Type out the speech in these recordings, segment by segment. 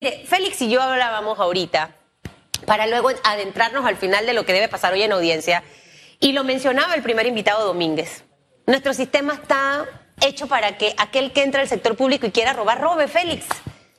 Félix y yo hablábamos ahorita, para luego adentrarnos al final de lo que debe pasar hoy en audiencia, y lo mencionaba el primer invitado Domínguez. Nuestro sistema está hecho para que aquel que entra al sector público y quiera robar, robe, Félix,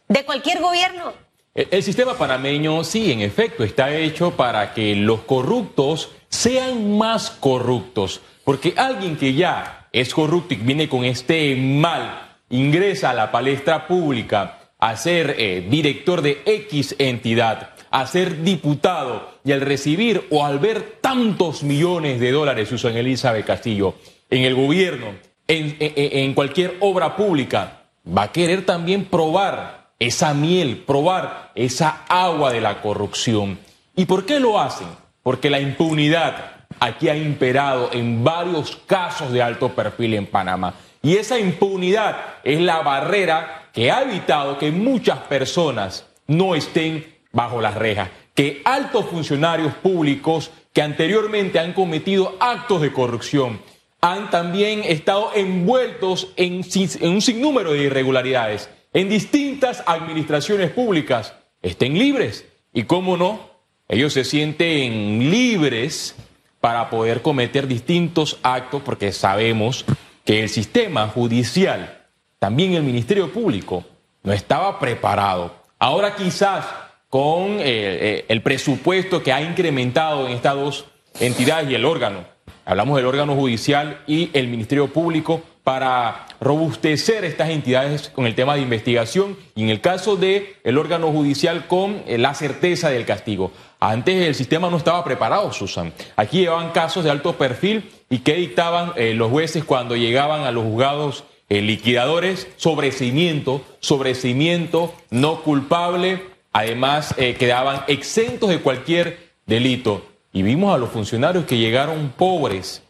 de cualquier gobierno. El sistema panameño, sí, en efecto, está hecho para que los corruptos sean más corruptos. Porque alguien que ya es corrupto y viene con este mal, ingresa a la palestra pública, a ser eh, director de X entidad, a ser diputado y al recibir o al ver tantos millones de dólares, Susan Elizabeth Castillo, en el gobierno, en, en cualquier obra pública, va a querer también probar esa miel, probar esa agua de la corrupción. ¿Y por qué lo hacen? Porque la impunidad aquí ha imperado en varios casos de alto perfil en Panamá. Y esa impunidad es la barrera que ha evitado que muchas personas no estén bajo las rejas, que altos funcionarios públicos que anteriormente han cometido actos de corrupción han también estado envueltos en, un sinnúmero de irregularidades en distintas administraciones públicas estén libres. Y cómo no, ellos se sienten libres para poder cometer distintos actos porque sabemos que el sistema judicial también el Ministerio Público no estaba preparado. Ahora quizás con eh, eh, el presupuesto que ha incrementado en estas dos entidades y el órgano, hablamos del órgano judicial y el Ministerio Público, para robustecer estas entidades con el tema de investigación y en el caso del el órgano judicial con eh, la certeza del castigo. Antes el sistema no estaba preparado, Susan. Aquí llevaban casos de alto perfil y que dictaban los jueces cuando llegaban a los juzgados liquidadores, sobrecimiento, sobrecimiento no culpable, además eh, quedaban exentos de cualquier delito. Y vimos a los funcionarios que llegaron pobres,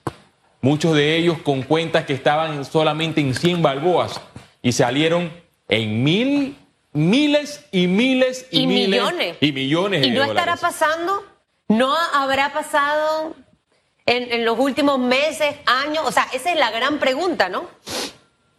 muchos de ellos con cuentas que estaban solamente en 100 balboas y salieron en mil, miles y miles y, millones. Y millones. ¿Y no estará pasando? ¿No habrá pasado en, en los últimos meses, años? O sea, esa es la gran pregunta, ¿no?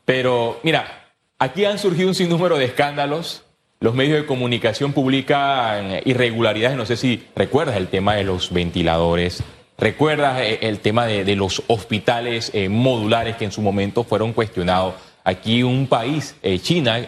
Pero mira, aquí han surgido un sinnúmero de escándalos. Los medios de comunicación publican irregularidades. No sé si recuerdas el tema de los ventiladores. ¿Recuerdas eh, el tema de, los hospitales eh, modulares que en su momento fueron cuestionados? Aquí un país, eh, China,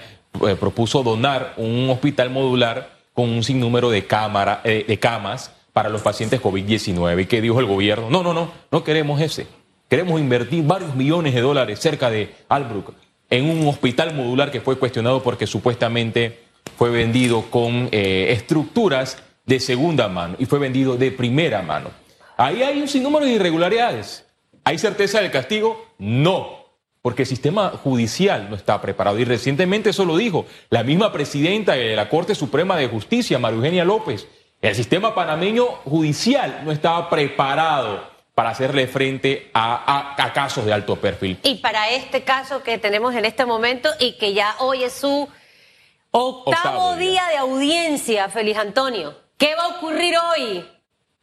propuso donar un hospital modular con un sinnúmero de, cámara, de camas para los pacientes COVID-19. ¿Y qué dijo el gobierno? No, no, no, no queremos ese. Queremos invertir varios millones de dólares cerca de Albrook en un hospital modular que fue cuestionado porque supuestamente fue vendido con eh, estructuras de segunda mano y fue vendido de primera mano. Ahí hay un sinnúmero de irregularidades. ¿Hay certeza del castigo? No, porque el sistema judicial no está preparado. Y recientemente eso lo dijo la misma presidenta de la Corte Suprema de Justicia, María Eugenia López. El sistema panameño judicial no estaba preparado para hacerle frente a, casos de alto perfil. Y para este caso que tenemos en este momento y que ya hoy es su octavo, día. de audiencia, Feliz Antonio, ¿qué va a ocurrir hoy?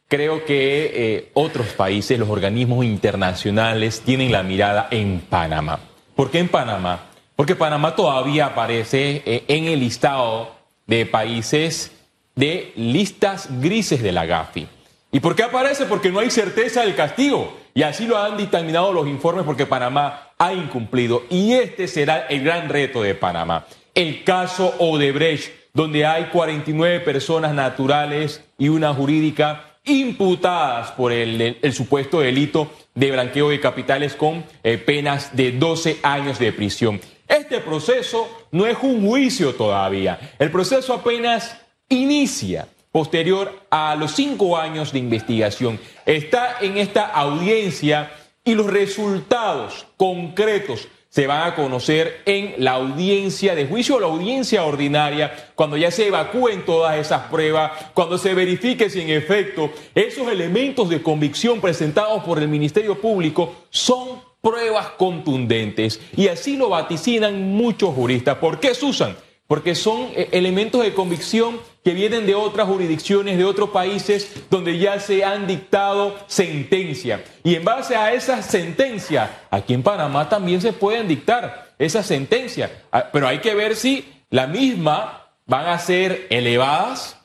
Creo que eh, otros países, los organismos internacionales, tienen la mirada en Panamá. ¿Por qué en Panamá? Porque Panamá todavía aparece eh, en el listado de países de listas grises de la GAFI. ¿Y por qué aparece? Porque no hay certeza del castigo. Y así lo han dictaminado los informes porque Panamá ha incumplido. Y este será el gran reto de Panamá. El caso Odebrecht, donde hay 49 personas naturales y una jurídica imputadas por el, supuesto delito de blanqueo de capitales con eh, penas de 12 años de prisión. Este proceso no es un juicio todavía. El proceso apenas inicia posterior a los cinco años de investigación. Está en esta audiencia y los resultados concretos se van a conocer en la audiencia de juicio o la audiencia ordinaria, cuando ya se evacúen todas esas pruebas, cuando se verifique si en efecto esos elementos de convicción presentados por el Ministerio Público son pruebas contundentes. Y así lo vaticinan muchos juristas. ¿Por qué, Susan? Porque son eh, elementos de convicción que vienen de otras jurisdicciones, de otros países, donde ya se han dictado sentencias. Y en base a esas sentencias, aquí en Panamá también se pueden dictar esas sentencias. Ah, pero hay que ver si la misma van a ser elevadas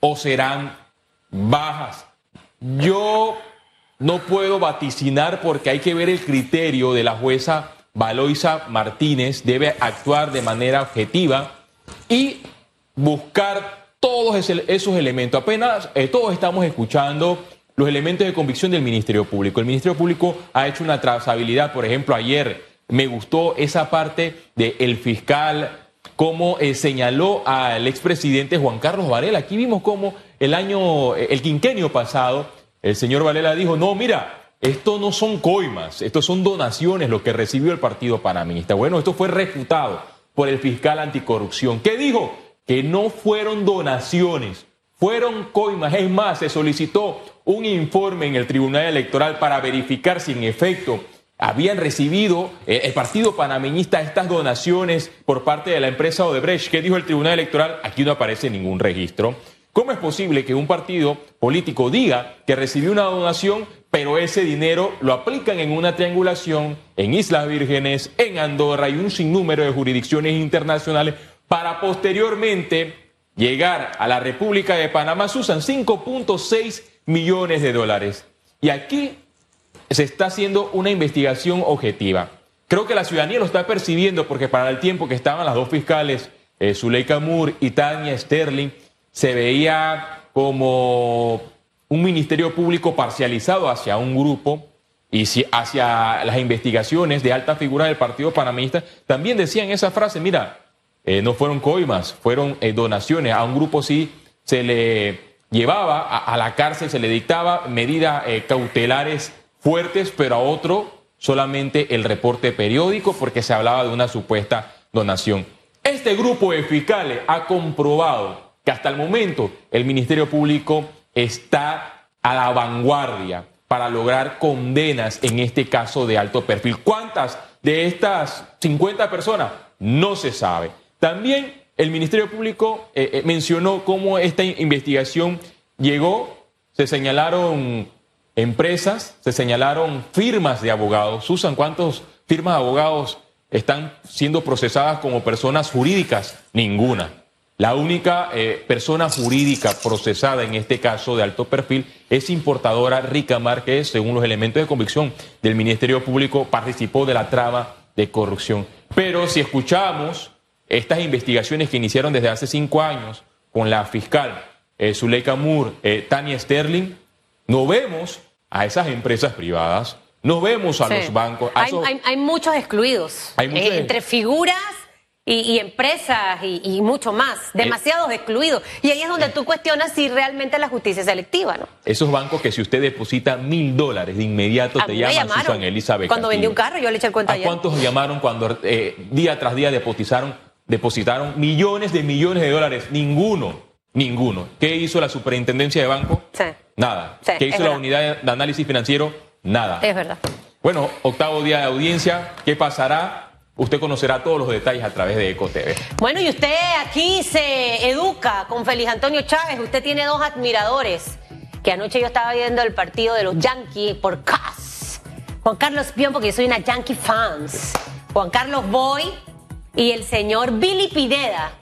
o serán bajas. Yo no puedo vaticinar porque hay que ver el criterio de la jueza Valoisa Martínez. Debe actuar de manera objetiva y buscar todos esos elementos. Apenas eh, todos estamos escuchando los elementos de convicción del Ministerio Público. El Ministerio Público ha hecho una trazabilidad, por ejemplo, ayer me gustó esa parte del fiscal, como eh, señaló al expresidente Juan Carlos Varela. Aquí vimos cómo el año, el quinquenio pasado, el señor Varela dijo, no, mira, esto no son coimas, esto son donaciones lo que recibió el Partido Panaminista. Bueno, esto fue refutado por el fiscal anticorrupción. ¿Qué dijo? Que no fueron donaciones, fueron coimas. Es más, se solicitó un informe en el Tribunal Electoral para verificar si en efecto habían recibido eh, el Partido Panameñista estas donaciones por parte de la empresa Odebrecht. ¿Qué dijo el Tribunal Electoral? Aquí no aparece ningún registro. ¿Cómo es posible que un partido político diga que recibió una donación, pero ese dinero lo aplican en una triangulación en Islas Vírgenes, en Andorra y un sinnúmero de jurisdicciones internacionales para posteriormente llegar a la República de Panamá? Se usan 5.6 millones de dólares. Y aquí se está haciendo una investigación objetiva. Creo que la ciudadanía lo está percibiendo porque para el tiempo que estaban las dos fiscales, eh, Zuleika Moore y Tania Sterling, se veía como un ministerio público parcializado hacia un grupo y hacia las investigaciones de alta figura del Partido Panamista, también decían esa frase, mira, eh, no fueron coimas, fueron eh, donaciones, a un grupo sí se le llevaba a, la cárcel, se le dictaba medidas cautelares fuertes, pero a otro solamente el reporte periódico porque se hablaba de una supuesta donación. Este grupo de fiscales ha comprobado que hasta el momento el Ministerio Público está a la vanguardia para lograr condenas en este caso de alto perfil. ¿Cuántas de estas 50 personas? No se sabe. También el Ministerio Público eh, eh, mencionó cómo esta investigación llegó, se señalaron empresas, se señalaron firmas de abogados. Susan, ¿cuántas firmas de abogados están siendo procesadas como personas jurídicas? Ninguna. La única eh, persona jurídica procesada en este caso de alto perfil es importadora Rica Márquez, según los elementos de convicción del Ministerio Público, participó de la trama de corrupción. Pero si escuchamos estas investigaciones que iniciaron desde hace cinco años con la fiscal eh, Zuleika Moore, eh, Tania Sterling, no vemos a esas empresas privadas, no vemos a los bancos. hay, muchos excluidos. Eh, entre figuras y, empresas y, mucho más. Eh, demasiados excluidos. Y ahí es donde tú cuestionas si realmente la justicia es selectiva, ¿no? Esos bancos que si usted deposita mil dólares de inmediato te llaman Susan Elizabeth. Cuando vendí un carro, yo le eché el cuento ¿A cuántos llamaron cuando eh, día tras día depositaron, depositaron millones de millones de dólares? Ninguno. Ninguno. ¿Qué hizo la superintendencia de banco? Sí. Nada. ¿Qué hizo la unidad de análisis financiero? Nada. Es verdad. Bueno, octavo día de audiencia. ¿Qué pasará? Usted conocerá todos los detalles a través de EcoTV. Bueno, y usted aquí se educa con Félix Antonio Chávez. Usted tiene dos admiradores. Que anoche yo estaba viendo el partido de los Yankees por CAS. Juan Carlos Pion, porque yo soy una Yankee fans. Juan Carlos Boy y el señor Billy Pineda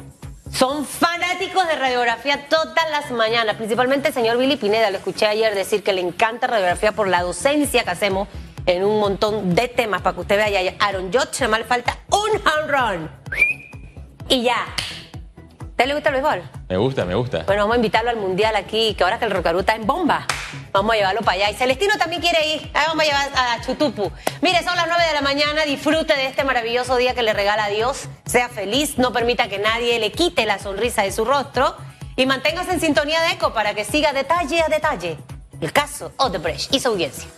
son fanáticos de radiografía todas las mañanas, principalmente el señor Billy Pineda, lo escuché ayer decir que le encanta radiografía por la docencia que hacemos en un montón de temas para que usted vea. Aaron Judge, mal falta un home run. Y ya, ¿Te le gusta el béisbol? Me gusta, me gusta. Bueno, vamos a invitarlo al mundial aquí, que ahora que el Rocarú está en bomba. Vamos a llevarlo para allá. Y Celestino también quiere ir. vamos a llevar a Chutupu. Mire, son las 9 de la mañana. Disfrute de este maravilloso día que le regala Dios. Sea feliz. No permita que nadie le quite la sonrisa de su rostro. Y manténgase en sintonía de eco para que siga detalle a detalle el caso Odebrecht y su audiencia.